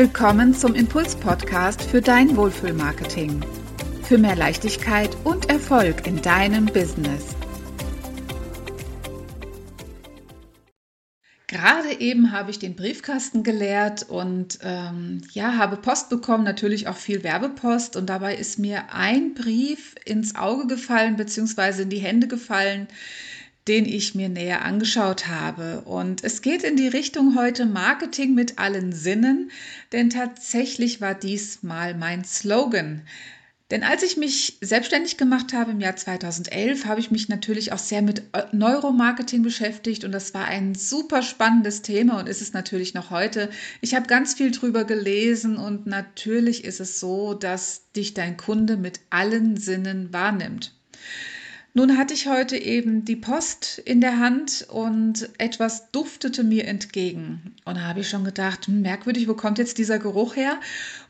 willkommen zum Impuls-Podcast für dein Wohlfühlmarketing. Für mehr Leichtigkeit und Erfolg in deinem Business. Gerade eben habe ich den Briefkasten geleert und ähm, ja, habe Post bekommen, natürlich auch viel Werbepost. Und dabei ist mir ein Brief ins Auge gefallen, beziehungsweise in die Hände gefallen, den ich mir näher angeschaut habe. Und es geht in die Richtung heute Marketing mit allen Sinnen, denn tatsächlich war dies mal mein Slogan. Denn als ich mich selbstständig gemacht habe im Jahr 2011, habe ich mich natürlich auch sehr mit Neuromarketing beschäftigt und das war ein super spannendes Thema und ist es natürlich noch heute. Ich habe ganz viel drüber gelesen und natürlich ist es so, dass dich dein Kunde mit allen Sinnen wahrnimmt. Nun hatte ich heute eben die Post in der Hand und etwas duftete mir entgegen. Und da habe ich schon gedacht, hm, merkwürdig, wo kommt jetzt dieser Geruch her?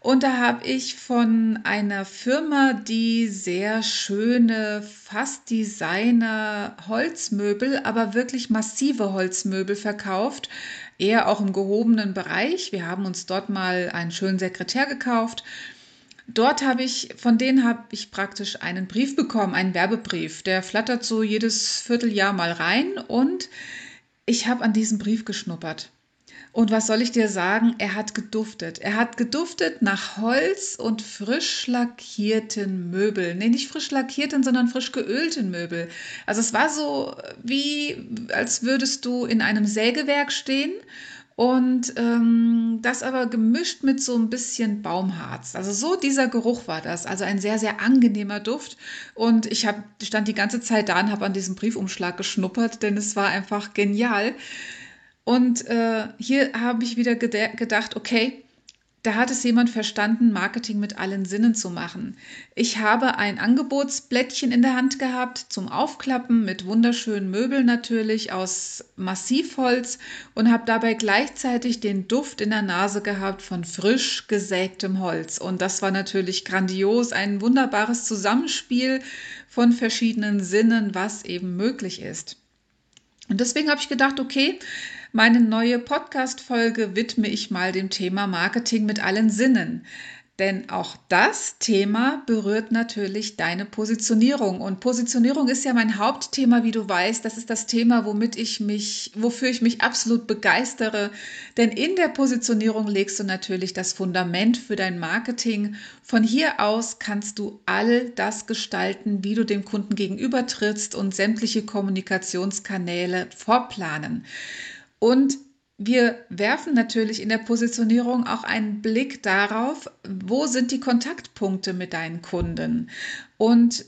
Und da habe ich von einer Firma, die sehr schöne, fast Designer Holzmöbel, aber wirklich massive Holzmöbel verkauft, eher auch im gehobenen Bereich. Wir haben uns dort mal einen schönen Sekretär gekauft dort habe ich, von denen habe ich praktisch einen Brief bekommen, einen Werbebrief. Der flattert so jedes Vierteljahr mal rein und ich habe an diesem Brief geschnuppert. Und was soll ich dir sagen? Er hat geduftet. Er hat geduftet nach Holz und frisch lackierten Möbeln. Nee, nicht frisch lackierten, sondern frisch geölten Möbel. Also es war so wie, als würdest du in einem Sägewerk stehen und ähm, das aber gemischt mit so ein bisschen Baumharz. Also so dieser Geruch war das. Also ein sehr, sehr angenehmer Duft. Und ich hab, stand die ganze Zeit da und habe an diesem Briefumschlag geschnuppert, denn es war einfach genial. Und äh, hier habe ich wieder gedacht, okay, da hat es jemand verstanden, Marketing mit allen Sinnen zu machen. Ich habe ein Angebotsblättchen in der Hand gehabt zum Aufklappen mit wunderschönen Möbeln natürlich aus Massivholz und habe dabei gleichzeitig den Duft in der Nase gehabt von frisch gesägtem Holz. Und das war natürlich grandios, ein wunderbares Zusammenspiel von verschiedenen Sinnen, was eben möglich ist. Und deswegen habe ich gedacht, okay, meine neue Podcast-Folge widme ich mal dem Thema Marketing mit allen Sinnen. Denn auch das Thema berührt natürlich deine Positionierung. Und Positionierung ist ja mein Hauptthema, wie du weißt. Das ist das Thema, womit ich mich, wofür ich mich absolut begeistere. Denn in der Positionierung legst du natürlich das Fundament für dein Marketing. Von hier aus kannst du all das gestalten, wie du dem Kunden gegenübertrittst und sämtliche Kommunikationskanäle vorplanen. Und wir werfen natürlich in der Positionierung auch einen Blick darauf, wo sind die Kontaktpunkte mit deinen Kunden. Und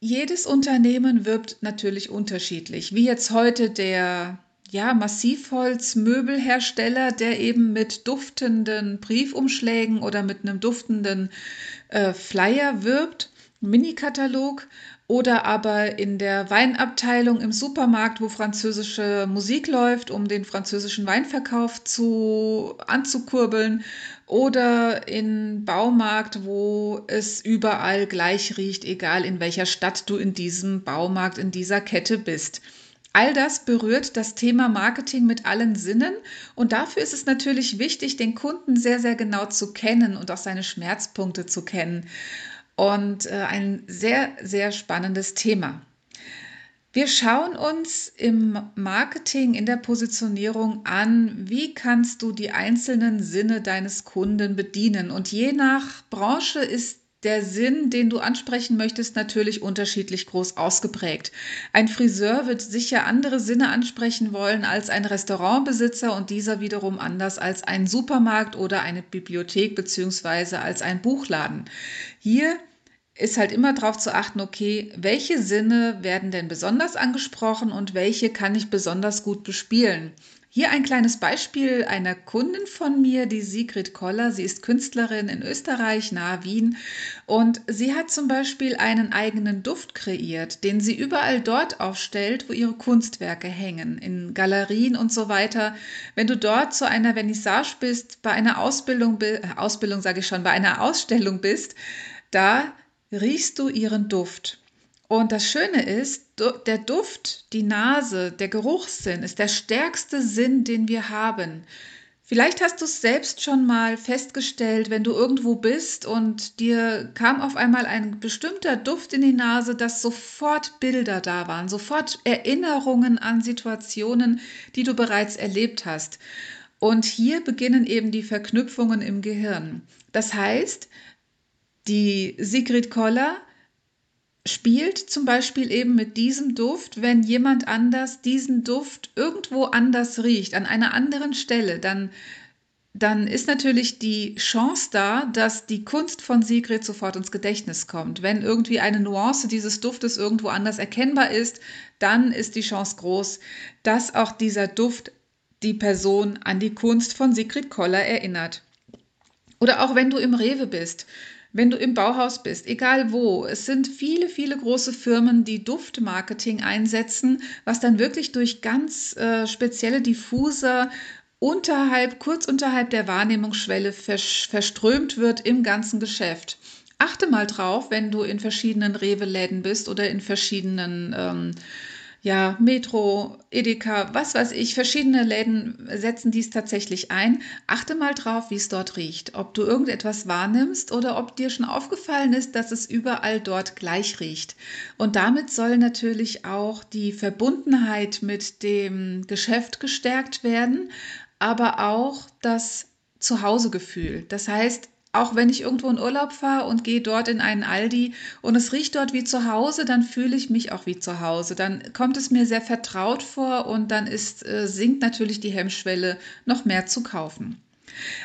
jedes Unternehmen wirbt natürlich unterschiedlich. Wie jetzt heute der ja, Massivholzmöbelhersteller, der eben mit duftenden Briefumschlägen oder mit einem duftenden äh, Flyer wirbt, Mini-Katalog oder aber in der Weinabteilung im Supermarkt, wo französische Musik läuft, um den französischen Weinverkauf zu, anzukurbeln. Oder in Baumarkt, wo es überall gleich riecht, egal in welcher Stadt du in diesem Baumarkt, in dieser Kette bist. All das berührt das Thema Marketing mit allen Sinnen und dafür ist es natürlich wichtig, den Kunden sehr, sehr genau zu kennen und auch seine Schmerzpunkte zu kennen und äh, ein sehr, sehr spannendes Thema. Wir schauen uns im Marketing, in der Positionierung an, wie kannst du die einzelnen Sinne deines Kunden bedienen. Und je nach Branche ist der Sinn, den du ansprechen möchtest, natürlich unterschiedlich groß ausgeprägt. Ein Friseur wird sicher andere Sinne ansprechen wollen als ein Restaurantbesitzer und dieser wiederum anders als ein Supermarkt oder eine Bibliothek beziehungsweise als ein Buchladen. Hier ist halt immer darauf zu achten, okay, welche Sinne werden denn besonders angesprochen und welche kann ich besonders gut bespielen. Hier ein kleines Beispiel einer Kundin von mir, die Sigrid Koller. Sie ist Künstlerin in Österreich, nahe Wien. Und sie hat zum Beispiel einen eigenen Duft kreiert, den sie überall dort aufstellt, wo ihre Kunstwerke hängen, in Galerien und so weiter. Wenn du dort zu einer Vernissage bist, bei einer Ausbildung, Ausbildung sage ich schon, bei einer Ausstellung bist, da riechst du ihren Duft. Und das Schöne ist, der Duft, die Nase, der Geruchssinn ist der stärkste Sinn, den wir haben. Vielleicht hast du es selbst schon mal festgestellt, wenn du irgendwo bist und dir kam auf einmal ein bestimmter Duft in die Nase, dass sofort Bilder da waren, sofort Erinnerungen an Situationen, die du bereits erlebt hast. Und hier beginnen eben die Verknüpfungen im Gehirn. Das heißt, die Sigrid Koller spielt zum Beispiel eben mit diesem Duft, wenn jemand anders diesen Duft irgendwo anders riecht, an einer anderen Stelle, dann, dann ist natürlich die Chance da, dass die Kunst von Sigrid sofort ins Gedächtnis kommt. Wenn irgendwie eine Nuance dieses Duftes irgendwo anders erkennbar ist, dann ist die Chance groß, dass auch dieser Duft die Person an die Kunst von Sigrid Koller erinnert. Oder auch wenn du im Rewe bist wenn du im Bauhaus bist, egal wo, es sind viele, viele große Firmen, die Duftmarketing einsetzen, was dann wirklich durch ganz äh, spezielle Diffuser unterhalb, kurz unterhalb der Wahrnehmungsschwelle verströmt wird im ganzen Geschäft. Achte mal drauf, wenn du in verschiedenen Rewe-Läden bist oder in verschiedenen ähm, ja, Metro, Edeka, was weiß ich, verschiedene Läden setzen dies tatsächlich ein. Achte mal drauf, wie es dort riecht. Ob du irgendetwas wahrnimmst oder ob dir schon aufgefallen ist, dass es überall dort gleich riecht. Und damit soll natürlich auch die Verbundenheit mit dem Geschäft gestärkt werden, aber auch das Zuhausegefühl. Das heißt, auch wenn ich irgendwo in Urlaub fahre und gehe dort in einen Aldi und es riecht dort wie zu Hause, dann fühle ich mich auch wie zu Hause. Dann kommt es mir sehr vertraut vor und dann ist, äh, sinkt natürlich die Hemmschwelle, noch mehr zu kaufen.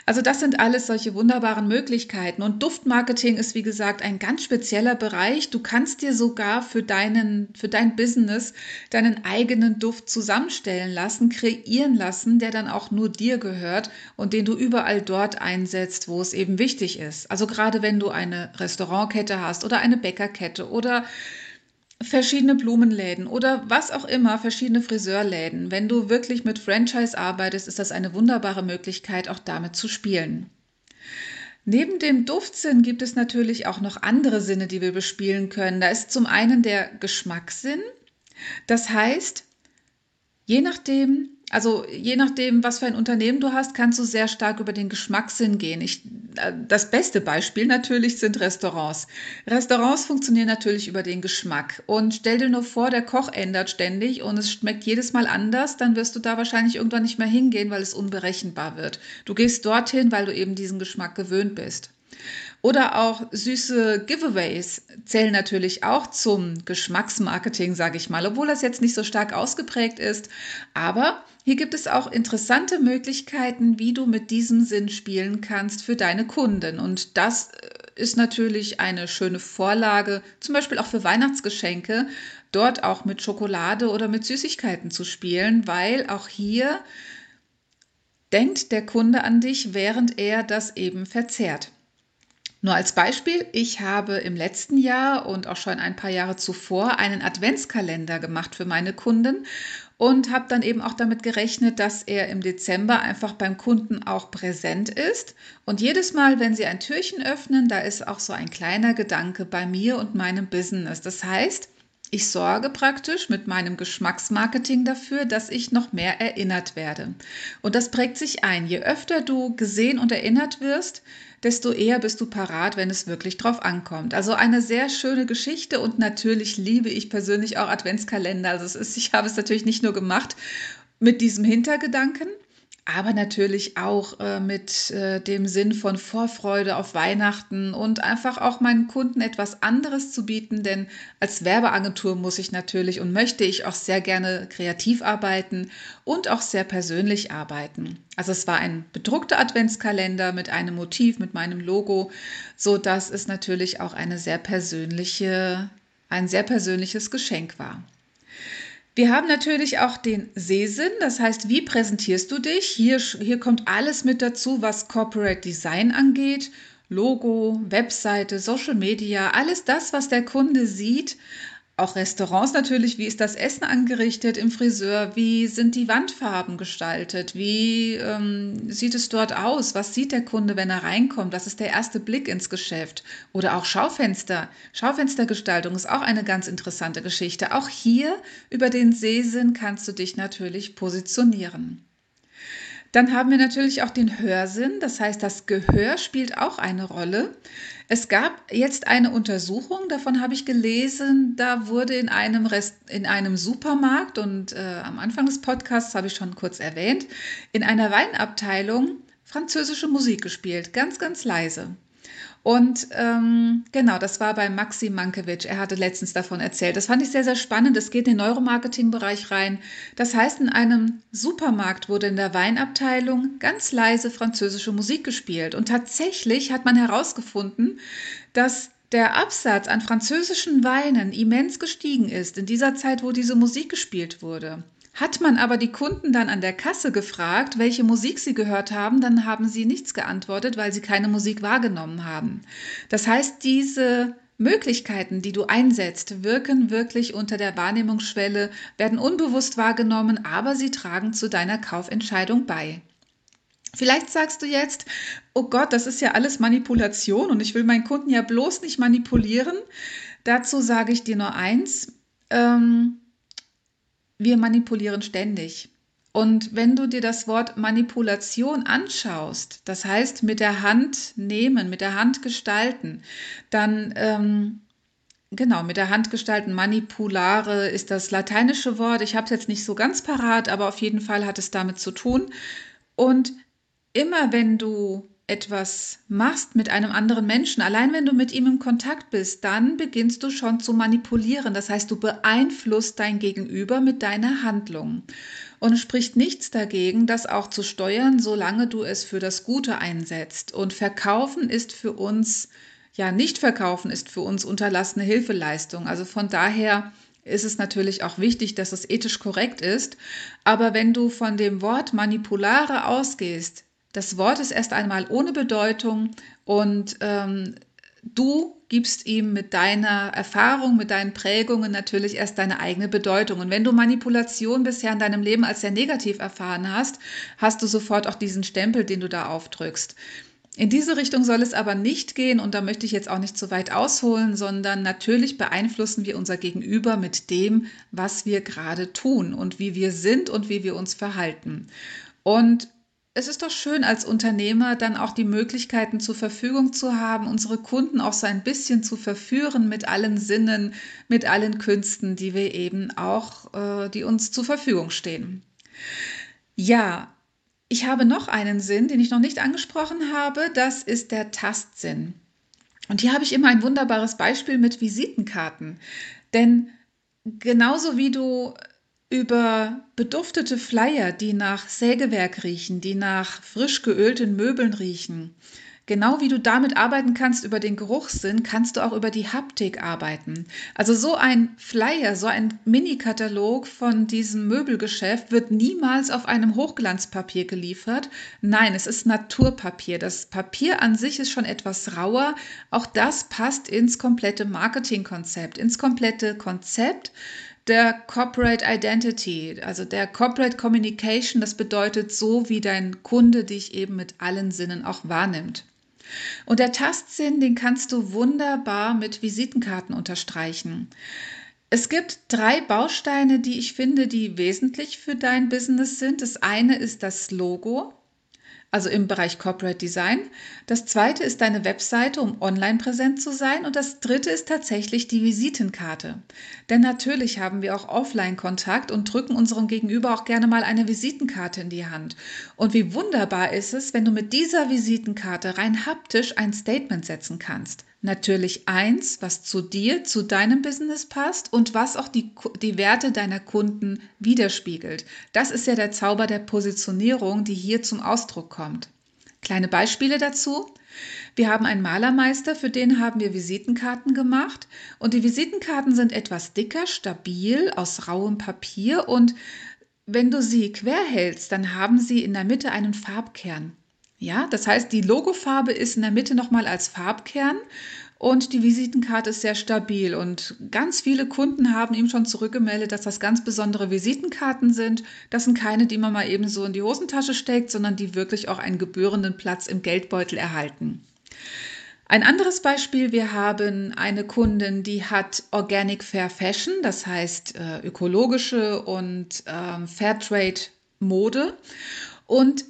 Also das sind alles solche wunderbaren Möglichkeiten. Und Duftmarketing ist, wie gesagt, ein ganz spezieller Bereich. Du kannst dir sogar für, deinen, für dein Business deinen eigenen Duft zusammenstellen lassen, kreieren lassen, der dann auch nur dir gehört und den du überall dort einsetzt, wo es eben wichtig ist. Also gerade wenn du eine Restaurantkette hast oder eine Bäckerkette oder verschiedene Blumenläden oder was auch immer, verschiedene Friseurläden. Wenn du wirklich mit Franchise arbeitest, ist das eine wunderbare Möglichkeit, auch damit zu spielen. Neben dem Duftsinn gibt es natürlich auch noch andere Sinne, die wir bespielen können. Da ist zum einen der Geschmackssinn. Das heißt, je nachdem, also je nachdem, was für ein Unternehmen du hast, kannst du sehr stark über den Geschmackssinn gehen. Ich, äh, das beste Beispiel natürlich sind Restaurants. Restaurants funktionieren natürlich über den Geschmack. Und stell dir nur vor, der Koch ändert ständig und es schmeckt jedes Mal anders, dann wirst du da wahrscheinlich irgendwann nicht mehr hingehen, weil es unberechenbar wird. Du gehst dorthin, weil du eben diesen Geschmack gewöhnt bist. Oder auch süße Giveaways zählen natürlich auch zum Geschmacksmarketing, sage ich mal, obwohl das jetzt nicht so stark ausgeprägt ist. Aber hier gibt es auch interessante Möglichkeiten, wie du mit diesem Sinn spielen kannst für deine Kunden. Und das äh, ist natürlich eine schöne Vorlage, zum Beispiel auch für Weihnachtsgeschenke, dort auch mit Schokolade oder mit Süßigkeiten zu spielen, weil auch hier denkt der Kunde an dich, während er das eben verzehrt. Nur als Beispiel, ich habe im letzten Jahr und auch schon ein paar Jahre zuvor einen Adventskalender gemacht für meine Kunden und habe dann eben auch damit gerechnet, dass er im Dezember einfach beim Kunden auch präsent ist. Und jedes Mal, wenn sie ein Türchen öffnen, da ist auch so ein kleiner Gedanke bei mir und meinem Business. Das heißt, ich sorge praktisch mit meinem Geschmacksmarketing dafür, dass ich noch mehr erinnert werde. Und das prägt sich ein. Je öfter du gesehen und erinnert wirst, desto eher bist du parat, wenn es wirklich drauf ankommt. Also eine sehr schöne Geschichte und natürlich liebe ich persönlich auch Adventskalender. Also es ist, ich habe es natürlich nicht nur gemacht mit diesem Hintergedanken, aber natürlich auch äh, mit äh, dem Sinn von Vorfreude auf Weihnachten und einfach auch meinen Kunden etwas anderes zu bieten, denn als Werbeagentur muss ich natürlich und möchte ich auch sehr gerne kreativ arbeiten und auch sehr persönlich arbeiten. Also es war ein bedruckter Adventskalender mit einem Motiv, mit meinem Logo, so dass es natürlich auch eine sehr persönliche, ein sehr persönliches Geschenk war. Wir haben natürlich auch den Sehsinn, das heißt, wie präsentierst du dich? Hier, hier kommt alles mit dazu, was Corporate Design angeht. Logo, Webseite, Social Media, alles das, was der Kunde sieht, auch Restaurants natürlich, wie ist das Essen angerichtet im Friseur, wie sind die Wandfarben gestaltet, wie ähm, sieht es dort aus, was sieht der Kunde, wenn er reinkommt, was ist der erste Blick ins Geschäft oder auch Schaufenster. Schaufenstergestaltung ist auch eine ganz interessante Geschichte. Auch hier über den Sehsinn kannst du dich natürlich positionieren. Dann haben wir natürlich auch den Hörsinn, das heißt, das Gehör spielt auch eine Rolle. Es gab jetzt eine Untersuchung, davon habe ich gelesen, da wurde in einem, Rest, in einem Supermarkt, und äh, am Anfang des Podcasts habe ich schon kurz erwähnt, in einer Weinabteilung französische Musik gespielt, ganz, ganz leise. Und ähm, genau, das war bei Maxi Mankiewicz. Er hatte letztens davon erzählt. Das fand ich sehr, sehr spannend. Es geht in den Neuromarketing-Bereich rein. Das heißt, in einem Supermarkt wurde in der Weinabteilung ganz leise französische Musik gespielt. Und tatsächlich hat man herausgefunden, dass der Absatz an französischen Weinen immens gestiegen ist in dieser Zeit, wo diese Musik gespielt wurde. Hat man aber die Kunden dann an der Kasse gefragt, welche Musik sie gehört haben, dann haben sie nichts geantwortet, weil sie keine Musik wahrgenommen haben. Das heißt, diese Möglichkeiten, die du einsetzt, wirken wirklich unter der Wahrnehmungsschwelle, werden unbewusst wahrgenommen, aber sie tragen zu deiner Kaufentscheidung bei. Vielleicht sagst du jetzt, oh Gott, das ist ja alles Manipulation und ich will meinen Kunden ja bloß nicht manipulieren. Dazu sage ich dir nur eins. Ähm, wir manipulieren ständig. Und wenn du dir das Wort Manipulation anschaust, das heißt mit der Hand nehmen, mit der Hand gestalten, dann ähm, genau mit der Hand gestalten, manipulare ist das lateinische Wort. Ich habe es jetzt nicht so ganz parat, aber auf jeden Fall hat es damit zu tun. Und immer wenn du etwas machst mit einem anderen Menschen, allein wenn du mit ihm im Kontakt bist, dann beginnst du schon zu manipulieren. Das heißt, du beeinflusst dein Gegenüber mit deiner Handlung. Und es spricht nichts dagegen, das auch zu steuern, solange du es für das Gute einsetzt. Und verkaufen ist für uns, ja, nicht verkaufen ist für uns unterlassene Hilfeleistung. Also von daher ist es natürlich auch wichtig, dass es ethisch korrekt ist. Aber wenn du von dem Wort manipulare ausgehst, das Wort ist erst einmal ohne Bedeutung und ähm, du gibst ihm mit deiner Erfahrung, mit deinen Prägungen natürlich erst deine eigene Bedeutung. Und wenn du Manipulation bisher in deinem Leben als sehr negativ erfahren hast, hast du sofort auch diesen Stempel, den du da aufdrückst. In diese Richtung soll es aber nicht gehen und da möchte ich jetzt auch nicht zu weit ausholen, sondern natürlich beeinflussen wir unser Gegenüber mit dem, was wir gerade tun und wie wir sind und wie wir uns verhalten. Und es ist doch schön, als Unternehmer dann auch die Möglichkeiten zur Verfügung zu haben, unsere Kunden auch so ein bisschen zu verführen mit allen Sinnen, mit allen Künsten, die wir eben auch, äh, die uns zur Verfügung stehen. Ja, ich habe noch einen Sinn, den ich noch nicht angesprochen habe. Das ist der Tastsinn. Und hier habe ich immer ein wunderbares Beispiel mit Visitenkarten. Denn genauso wie du über beduftete Flyer, die nach Sägewerk riechen, die nach frisch geölten Möbeln riechen. Genau wie du damit arbeiten kannst über den Geruchssinn, kannst du auch über die Haptik arbeiten. Also so ein Flyer, so ein Mini-Katalog von diesem Möbelgeschäft wird niemals auf einem Hochglanzpapier geliefert. Nein, es ist Naturpapier. Das Papier an sich ist schon etwas rauer. Auch das passt ins komplette Marketingkonzept, ins komplette Konzept der Corporate Identity, also der Corporate Communication, das bedeutet so, wie dein Kunde dich eben mit allen Sinnen auch wahrnimmt. Und der Tastsinn, den kannst du wunderbar mit Visitenkarten unterstreichen. Es gibt drei Bausteine, die ich finde, die wesentlich für dein Business sind. Das eine ist das Logo also im Bereich Corporate Design. Das zweite ist deine Webseite, um online präsent zu sein. Und das dritte ist tatsächlich die Visitenkarte. Denn natürlich haben wir auch Offline-Kontakt und drücken unserem Gegenüber auch gerne mal eine Visitenkarte in die Hand. Und wie wunderbar ist es, wenn du mit dieser Visitenkarte rein haptisch ein Statement setzen kannst. Natürlich eins, was zu dir, zu deinem Business passt und was auch die, die Werte deiner Kunden widerspiegelt. Das ist ja der Zauber der Positionierung, die hier zum Ausdruck kommt. Kleine Beispiele dazu. Wir haben einen Malermeister, für den haben wir Visitenkarten gemacht und die Visitenkarten sind etwas dicker, stabil, aus rauem Papier und wenn du sie quer hältst, dann haben sie in der Mitte einen Farbkern. Ja, das heißt, die Logofarbe ist in der Mitte nochmal als Farbkern und die Visitenkarte ist sehr stabil. Und ganz viele Kunden haben ihm schon zurückgemeldet, dass das ganz besondere Visitenkarten sind. Das sind keine, die man mal eben so in die Hosentasche steckt, sondern die wirklich auch einen gebührenden Platz im Geldbeutel erhalten. Ein anderes Beispiel, wir haben eine Kundin, die hat Organic Fair Fashion, das heißt äh, ökologische und äh, Fairtrade Mode. Und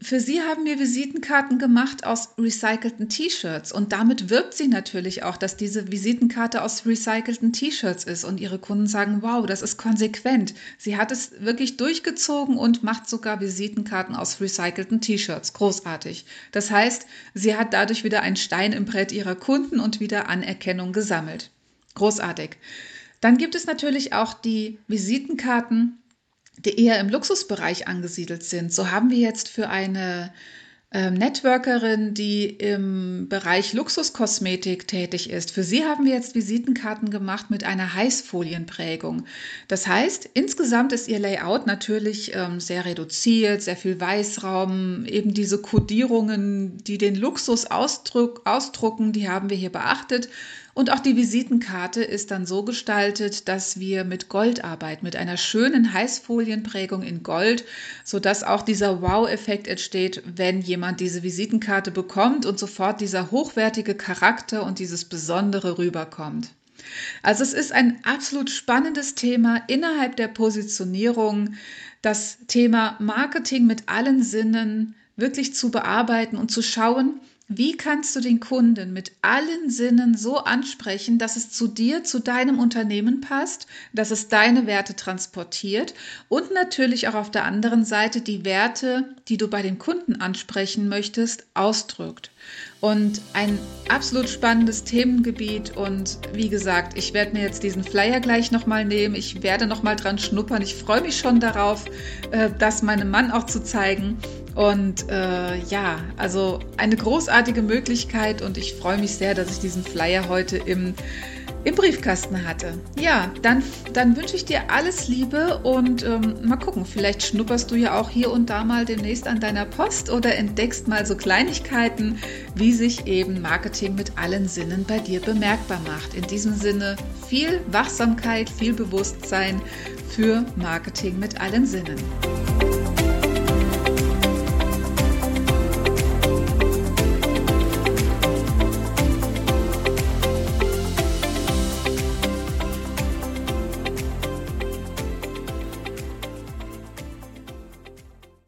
für sie haben wir Visitenkarten gemacht aus recycelten T-Shirts und damit wirbt sie natürlich auch, dass diese Visitenkarte aus recycelten T-Shirts ist und ihre Kunden sagen, wow, das ist konsequent. Sie hat es wirklich durchgezogen und macht sogar Visitenkarten aus recycelten T-Shirts. Großartig. Das heißt, sie hat dadurch wieder einen Stein im Brett ihrer Kunden und wieder Anerkennung gesammelt. Großartig. Dann gibt es natürlich auch die Visitenkarten die eher im Luxusbereich angesiedelt sind. So haben wir jetzt für eine ähm, Networkerin, die im Bereich Luxuskosmetik tätig ist. Für sie haben wir jetzt Visitenkarten gemacht mit einer Heißfolienprägung. Das heißt, insgesamt ist ihr Layout natürlich ähm, sehr reduziert, sehr viel Weißraum, eben diese Kodierungen, die den Luxus ausdruck, ausdrucken, die haben wir hier beachtet. Und auch die Visitenkarte ist dann so gestaltet, dass wir mit Gold arbeiten, mit einer schönen Heißfolienprägung in Gold, sodass auch dieser Wow-Effekt entsteht, wenn jemand diese Visitenkarte bekommt und sofort dieser hochwertige Charakter und dieses Besondere rüberkommt. Also es ist ein absolut spannendes Thema innerhalb der Positionierung, das Thema Marketing mit allen Sinnen wirklich zu bearbeiten und zu schauen, wie kannst du den Kunden mit allen Sinnen so ansprechen, dass es zu dir, zu deinem Unternehmen passt, dass es deine Werte transportiert und natürlich auch auf der anderen Seite die Werte, die du bei den Kunden ansprechen möchtest, ausdrückt? Und ein absolut spannendes Themengebiet. Und wie gesagt, ich werde mir jetzt diesen Flyer gleich nochmal nehmen. Ich werde nochmal dran schnuppern. Ich freue mich schon darauf, äh, das meinem Mann auch zu zeigen. Und äh, ja, also eine großartige Möglichkeit und ich freue mich sehr, dass ich diesen Flyer heute im, im Briefkasten hatte. Ja, dann, dann wünsche ich dir alles Liebe und ähm, mal gucken, vielleicht schnupperst du ja auch hier und da mal demnächst an deiner Post oder entdeckst mal so Kleinigkeiten, wie sich eben Marketing mit allen Sinnen bei dir bemerkbar macht. In diesem Sinne viel Wachsamkeit, viel Bewusstsein für Marketing mit allen Sinnen.